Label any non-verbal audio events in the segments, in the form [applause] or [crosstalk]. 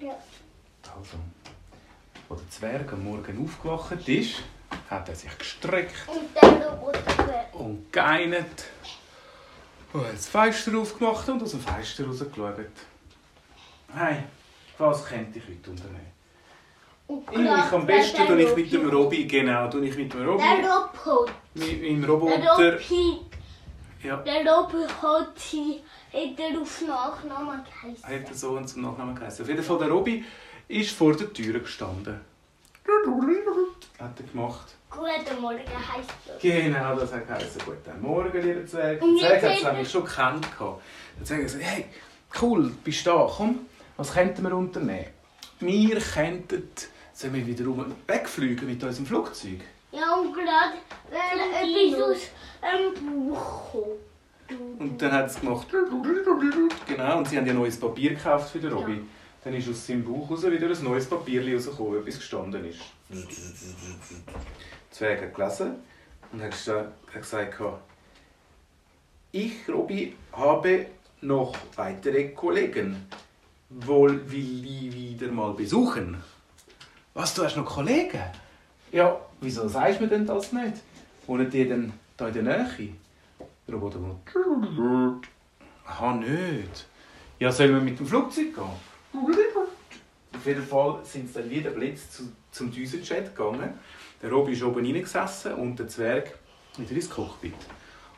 Ja. Also, als der Zwerg am Morgen aufgewacht ist, hat er sich gestreckt Und der wäre. und geeinert. Und hat das Fenster aufgemacht und aus dem Fenster rausgeschaut. Hey, was könnte ich heute unternehmen? Und Ich am besten der tue ich mit dem Robby, genau, tue ich mit dem Robby, Der Roboter. mit Der Roboter. Ja, Der Roboter hat sie hat auf Nachnamen geheißen. hat er so und zum Nachnamen geheißen. Auf jeden Fall, der Robby ist vor der Tür gestanden. Hat er gemacht. Guten Morgen heisst er. Genau, das hat geheißen. Guten Morgen, lieber Zwerg. Und Der Zwerg jetzt hat es nämlich schon gekannt. gehabt. Der Zwerg hat gesagt, hey, cool, bist du da, komm, was könnten wir unternehmen? Wir könnten, sollen wir wiederum wegfliegen mit unserem Flugzeug? Ja, und gerade wenn etwas aus einem Buch. Und dann hat es gemacht. Genau, und sie haben ja neues Papier gekauft für den Robby. Dann ist aus seinem Bauch raus wieder ein neues Papier rausgekommen, etwas gestanden ist. Zwerg hat gelesen und hat gesagt, ich, Robby, habe noch weitere Kollegen. Wohl will ich wieder mal besuchen. Was, du hast noch Kollegen? Ja, wieso sagst du mir denn das nicht? Wohnen die denn da in der Nähe? Der Roboter kommt. Aha, nicht. Ja, sollen wir mit dem Flugzeug gehen? Auf jeden Fall sind sie dann wie der Blitz zu, zum Düsenjet gegangen. Der Robby ist oben reingesessen und der Zwerg wieder ins Cockpit.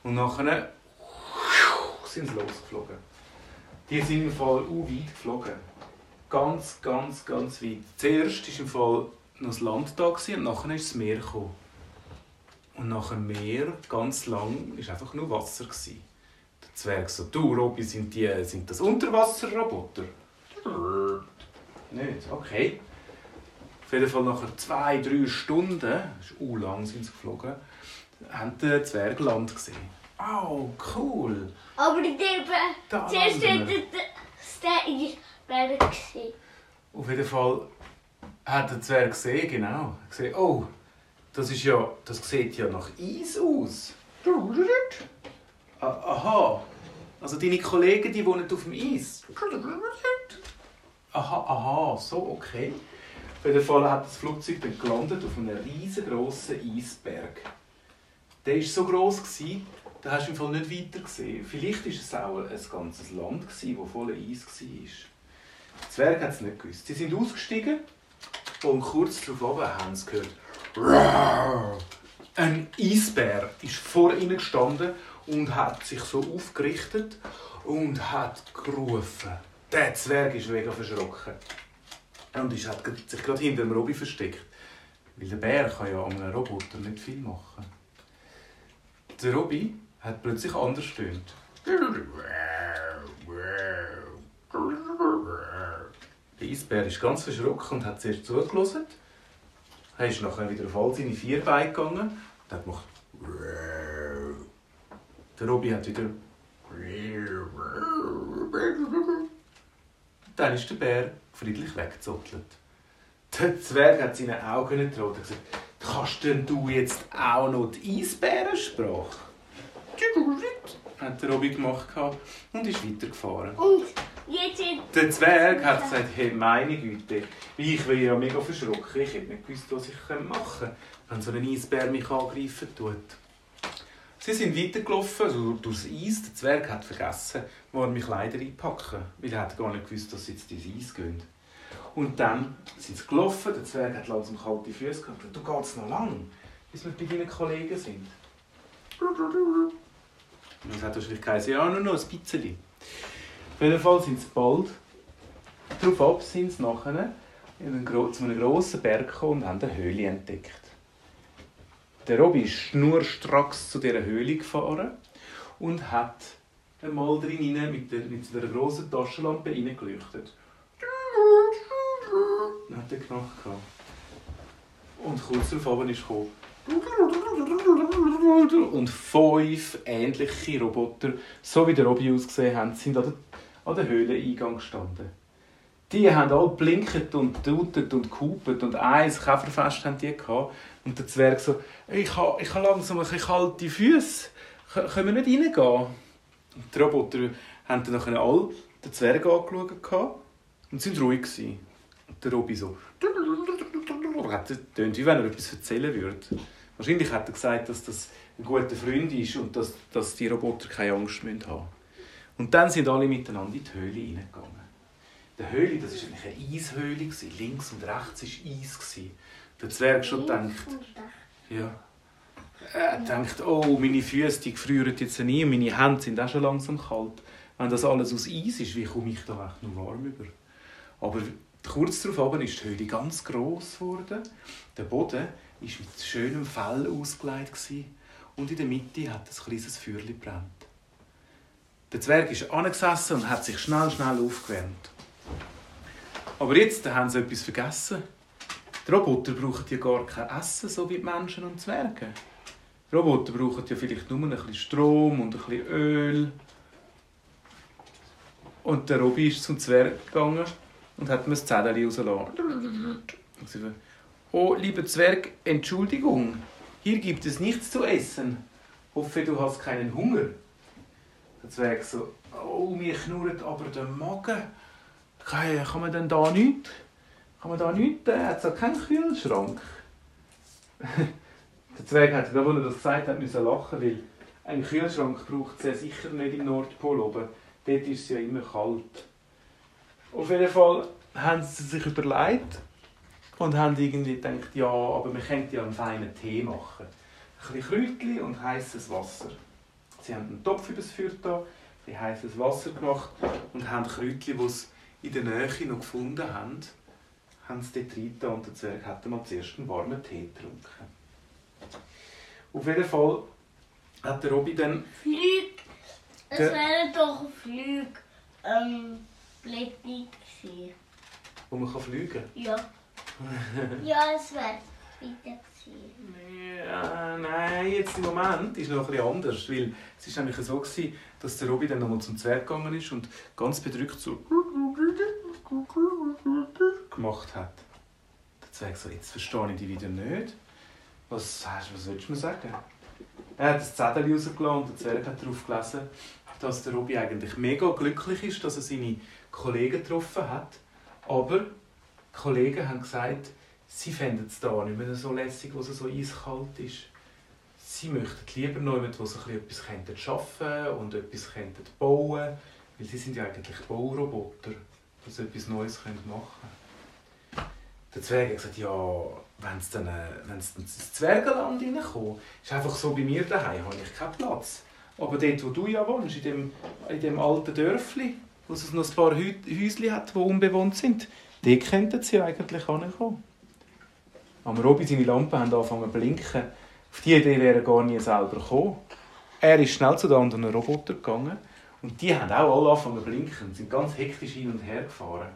Und nachher sind sie losgeflogen. Die sind im Fall auch weit geflogen. Ganz, ganz, ganz weit. Zuerst war im Fall noch das Land da und nachher ist das Meer gekommen. Und nach dem Meer, ganz lang, war einfach nur Wasser. Gewesen. Der Zwerg so, du Robby, sind, die, sind das Unterwasserroboter? Nicht, okay. Auf jeden Fall nach zwei, drei Stunden, das ist lang sind sie geflogen, haben die Zwerg Land gesehen. Oh, cool. Aber Da zuerst wir. der gesehen. Auf jeden Fall hat der Zwerg gesehen, genau. Gesehen, oh, das ist ja, das sieht ja nach Eis aus. Ah, Aha, also deine Kollegen, die wohnen auf dem Eis. Aha, aha, so, okay. Auf jeden Fall hat das Flugzeug dann gelandet auf einem riesengroßen Eisberg. Der war so gross, gewesen, da hast du im Fall nicht weiter gesehen. Vielleicht war es auch ein ganzes Land, das voller Eis war. Der Zwerg hat es nicht gewusst. Sie sind ausgestiegen und kurz darauf haben sie gehört. Ein Eisbär ist vor ihnen gestanden und hat sich so aufgerichtet und hat gerufen. Der Zwerg ist mega verschrocken. Und ist, hat sich gerade hinter dem Robby versteckt. Weil der Bär kann ja an einem Roboter nicht viel machen. Der Robby hat plötzlich anders gestöhnt. Der Eisbär ist ganz verschrocken und hat zuerst zugelassen. Er ist nachher wieder auf all seine vier Beine gegangen und hat gemacht. Der Robby hat wieder. Dann ist der Bär friedlich weggezottelt. Der Zwerg hat seinen Augen nicht traut und gesagt: Kannst denn du jetzt auch noch die Eisbärensprache? Hat der Robby gemacht und ist weitergefahren. Und Der Zwerg hat gesagt, hey, meine Güte, ich bin ja mega verschrocken. Ich hätte nicht gewusst, was ich machen könnte, wenn so ein Eisbär mich angreifen tut. Sie sind weitergelaufen, also durchs Eis. Der Zwerg hat vergessen, wo er mich leider einpacken weil er hat gar nicht gewusst, dass sie jetzt ins Eis gehen. Und dann sind sie gelaufen, der Zwerg hat langsam kalte Füße gehabt. Du gehst noch lang, bis wir bei deinen Kollegen sind. Und es hat wahrscheinlich geheißen, ja, nur noch ein bisschen. Auf jeden Fall sind sie bald darauf ab, sind sie nachher zu einem grossen Berg gekommen und haben eine Höhle entdeckt. Der Robby ist schnurstracks zu dieser Höhle gefahren und hat einmal drin mit der, mit der grossen Taschenlampe reingeleuchtet. Dann hat er gemacht. gehabt. Und kurz darauf ist gekommen. Und fünf ähnliche Roboter, so wie der Robby ausgesehen haben, sind an der, an der Höhleneingang gestanden. Die haben alle blinket und tutet und gehupet und eins Käferfest haben die gehabt. Und der Zwerg so, ich habe ich ha langsam ein kalte Füße, können wir nicht reingehen? Und die Roboter haben dann nachher alle den Zwerg angeschaut und sind ruhig gewesen. der Robby so. [laughs] Das tönt wie wenn er etwas erzählen würde. Wahrscheinlich hat er gesagt, dass das ein guter Freund ist und dass, dass die Roboter keine Angst haben müssen. Und dann sind alle miteinander in die Höhle hineingegangen. Die Höhle, das war eigentlich eine Eishöhle. Links und rechts war Eis. Der Zwerg schon denkt, ja, er denkt, oh, meine Füße die gefrieren jetzt nie und meine Hände sind auch schon langsam kalt. Wenn das alles aus Eis ist, wie komme ich da echt noch warm über? Aber kurz darauf ist die Höhle ganz gross geworden. Der Boden war mit schönem Fell ausgelegt und in der Mitte hat ein kleines Feuerchen brennt. Der Zwerg ist angesessen und hat sich schnell, schnell aufgewärmt. Aber jetzt haben sie etwas vergessen. Die Roboter brauchen ja gar kein Essen, so wie die Menschen und Zwerge. Die Roboter brauchen ja vielleicht nur ein bisschen Strom und ein bisschen Öl. Und der Robby ist zum Zwerg gegangen und hat mir das Zettel rausgelassen. Oh, lieber Zwerg, Entschuldigung, hier gibt es nichts zu essen. Hoffe, du hast keinen Hunger. Zwerg so, oh, mir knurrt aber der Magen. Kann, kann man denn da nichts? Kann man da nichts? Er hat so keinen Kühlschrank. [laughs] der Zwerg hat, als er das gesagt hat, müssen lachen, weil ein Kühlschrank braucht es ja sicher nicht im Nordpol oben. Dort ist es ja immer kalt. Auf jeden Fall haben sie sich überlegt und haben irgendwie gedacht, ja, aber wir könnten ja einen feinen Tee machen. Ein bisschen Kräutchen und heißes Wasser. Sie haben einen Topf übers Feuer da, ein heißes Wasser gemacht und haben Kräutchen, die sie in der Nähe noch gefunden haben, haben sie dort rein und der Zwerg hat mal zuerst einen warmen Tee getrunken. Auf jeden Fall hat der Robby dann... Flüg! Es wäre doch Flüg... Ähm, Blätter gewesen. Wo man kann fliegen kann? Ja. [laughs] ja, es wäre bitte gewesen. Ja, nein, jetzt im Moment ist noch etwas anders, weil es war nämlich so, gewesen, dass der Robby dann nochmal zum Zwerg gegangen ist und ganz bedrückt so gemacht hat. Der Zwerg so, jetzt verstehe ich dich wieder nicht. Was, was willst du mir sagen? Er hat das Zettel rausgelassen und der Zwerg hat darauf gelesen, dass der Robby eigentlich mega glücklich ist, dass er seine Kollegen getroffen hat. Aber die Kollegen haben gesagt, sie fänden es da nicht mehr so lässig, wo es so eiskalt ist. Sie möchten lieber noch jemanden, wo sie etwas arbeiten könnten und etwas bauen könnten. Weil sie sind ja eigentlich Bauroboter, sie etwas Neues machen können. Der Zwerg hat gesagt, ja, wenn sie dann, wenn sie ins Zwergenland reinkommen, ist einfach so, bei mir daheim habe ich keinen Platz. Aber dort, wo du ja wohnst, in dem, in dem alten Dörfli, wo es noch ein paar Häuschen hat, die unbewohnt sind, dort könnten sie eigentlich hinkommen. Am Robby seine Lampen haben angefangen zu blinken. Auf diese Idee wäre er gar nie selber gekommen. Er ist schnell zu den anderen Robotern gegangen und die haben auch alle angefangen zu blinken sind ganz hektisch hin und her gefahren.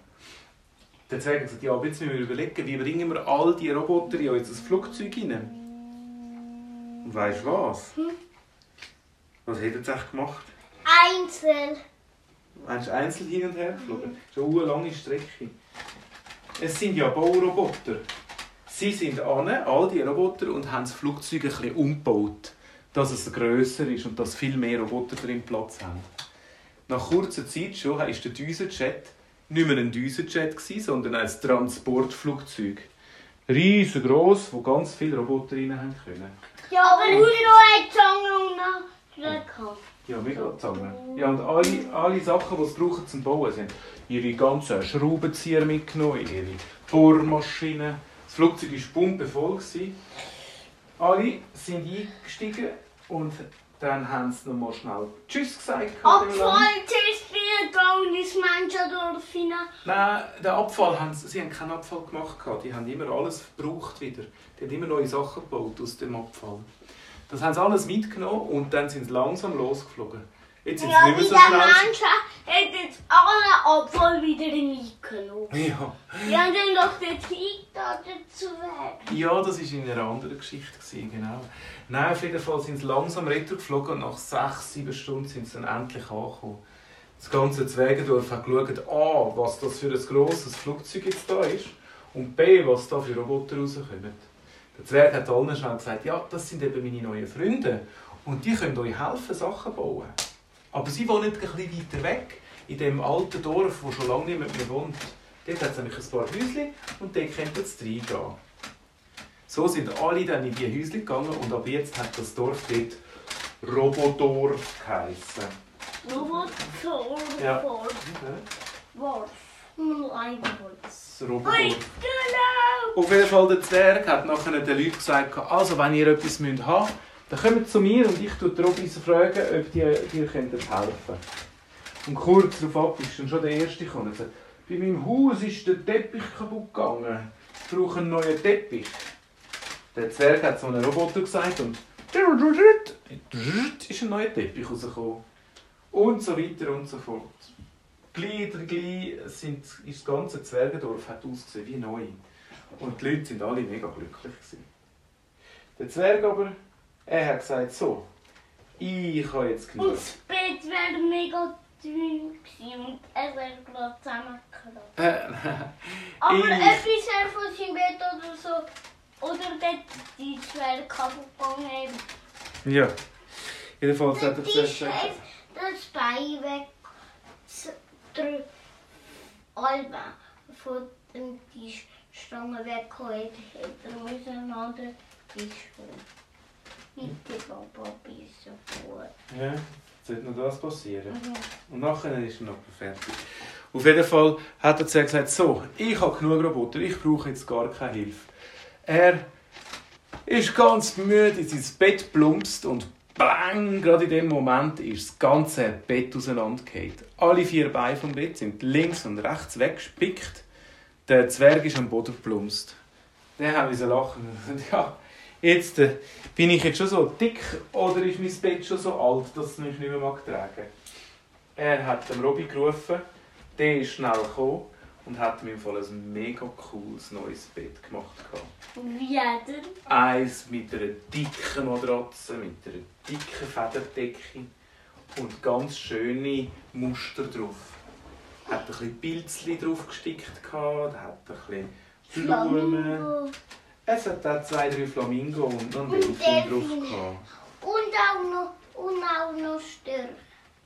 Zwerg hat gesagt, ja, jetzt müssen wir überlegen, wie bringen wir all diese Roboter in unser Flugzeug hinein. Und weißt du was? Hm? Was er jetzt gemacht? Einzel. Meinst du einzeln hin und her geflogen? Das ist eine lange Strecke. Es sind ja Bauroboter. Sie sind an, all die Roboter, und haben das Flugzeug ein bisschen umgebaut, dass es grösser ist und dass viel mehr Roboter drin Platz haben. Nach kurzer Zeit schon war der Düsenjet nicht mehr ein Düsenjet, sondern ein Transportflugzeug. Riesengroß, wo ganz viele Roboter rein haben können. Ja, aber nur eine Zange und Ja, mega Zange. Ja, und alle, alle Sachen, die sie brauchen zum Bauen, sind ihre ganzen Schraubenzieher mitgenommen, ihre Bohrmaschinen. Das Flugzeug war pumpevoll. Alle sind eingestiegen und dann haben sie noch mal schnell Tschüss gesagt. Abfall, Tschüss, gegangen ins Menschendorf hinein. Nein, den Abfall haben sie, sie haben keinen Abfall gemacht. Die haben immer alles gebraucht wieder. Die haben immer neue Sachen gebaut aus dem Abfall. Das haben sie alles mitgenommen und dann sind sie langsam losgeflogen. Jetzt sind ja, sie nicht mehr so schnell. Menschen jetzt alle Wieder mitgenommen. Ja. Die haben dann doch den Tita dazu weg. Ja, das war in einer anderen Geschichte, genau. Nein, auf jeden Fall sind sie langsam geflogen und nach sechs, sieben Stunden sind sie dann endlich angekommen. Das ganze Zwegendorf hat geschaut, A, was das für ein grosses Flugzeug jetzt da ist und B, was da für Roboter rauskommen. Der Zwerg hat allen schnell gesagt, ja, das sind eben meine neuen Freunde und die können euch helfen, Sachen bauen. Aber sie wohnen ein bisschen weiter weg, in dem alten Dorf, wo schon lange niemand mehr wohnt. Dort hat es nämlich ein paar Häuschen und dort könnt ihr jetzt reingehen. So sind alle dann in diese Häuschen gegangen und ab jetzt hat das Dorf dort Robodorf geheissen. Roboter, Ja. Wolf, Wolf. Nur ein. Das Ui, Robodorf. Auf jeden Fall, der Zwerg hat nachher den Leuten gesagt, also wenn ihr etwas haben müsst, dann kommt zu mir und ich die Robis fragen, ob die dir helfen können. Und kurz darauf ab ist dann schon der Erste gekommen und sagt, bei meinem Haus ist der Teppich kaputt gegangen. Ich brauche einen neuen Teppich. Der Zwerg hat so einen Roboter gesagt und ist ein neuer Teppich rausgekommen. Und so weiter und so fort. Gleich, gleich sind, ist das ganze Zwergendorf hat ausgesehen wie neu. Und die Leute sind alle mega glücklich. Gewesen. Der Zwerg aber, er hat gesagt, so, ich habe jetzt Und genug. das Bett wäre mega er gerade zusammengeklappt. Äh, Aber etwas wäre von seinem Bett oder so. Oder der Tisch wäre kaputt gegangen. ja. Jedenfalls hat Zwerg Tisch gesagt, das Bein weg. Der Alba von dem Tisch Stange weggeholt hätte er anderen Tisch holen. Bitte Papa, bist so gut. ja, sollte noch das passieren. Mhm. Und nachher ist er noch fertig. Auf jeden Fall hat der Zwerg gesagt, so, ich habe genug Roboter, ich brauche jetzt gar keine Hilfe. Er ist ganz müde in sein Bett plumpst und bang, gerade in dem Moment ist das ganze Bett auseinandergefallen. Alle vier Beine vom Bett sind links und rechts weggespickt. Der Zwerg ist am Boden plumpst. Der hat müssen lachen. Und [laughs] Ja, jetzt äh, bin ich jetzt schon so dick oder ist mein Bett schon so alt, dass es mich nicht mehr mag tragen. Er hat dem Robby gerufen, der ist schnell gekommen und hat mir Fall ein mega cooles neues Bett gemacht. Wie denn? Eins mit einer dicken Matratze, mit einer dicken Federdecke und ganz schöne Muster drauf. Hat ein bisschen Pilzli drauf gestickt, hat ein bisschen Blumen. Es hat auch zwei, drei Flamingo und noch ein Und Delfin drauf. Gehabt. Und auch noch, und auch noch Störche.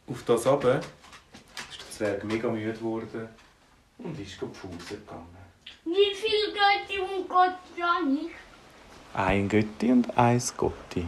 Auf das runter ist der Zwerg mega müde geworden und ist go Pause gegangen. Wie viel Götti und Gott ja nicht? Ein Götti und eins Gotti.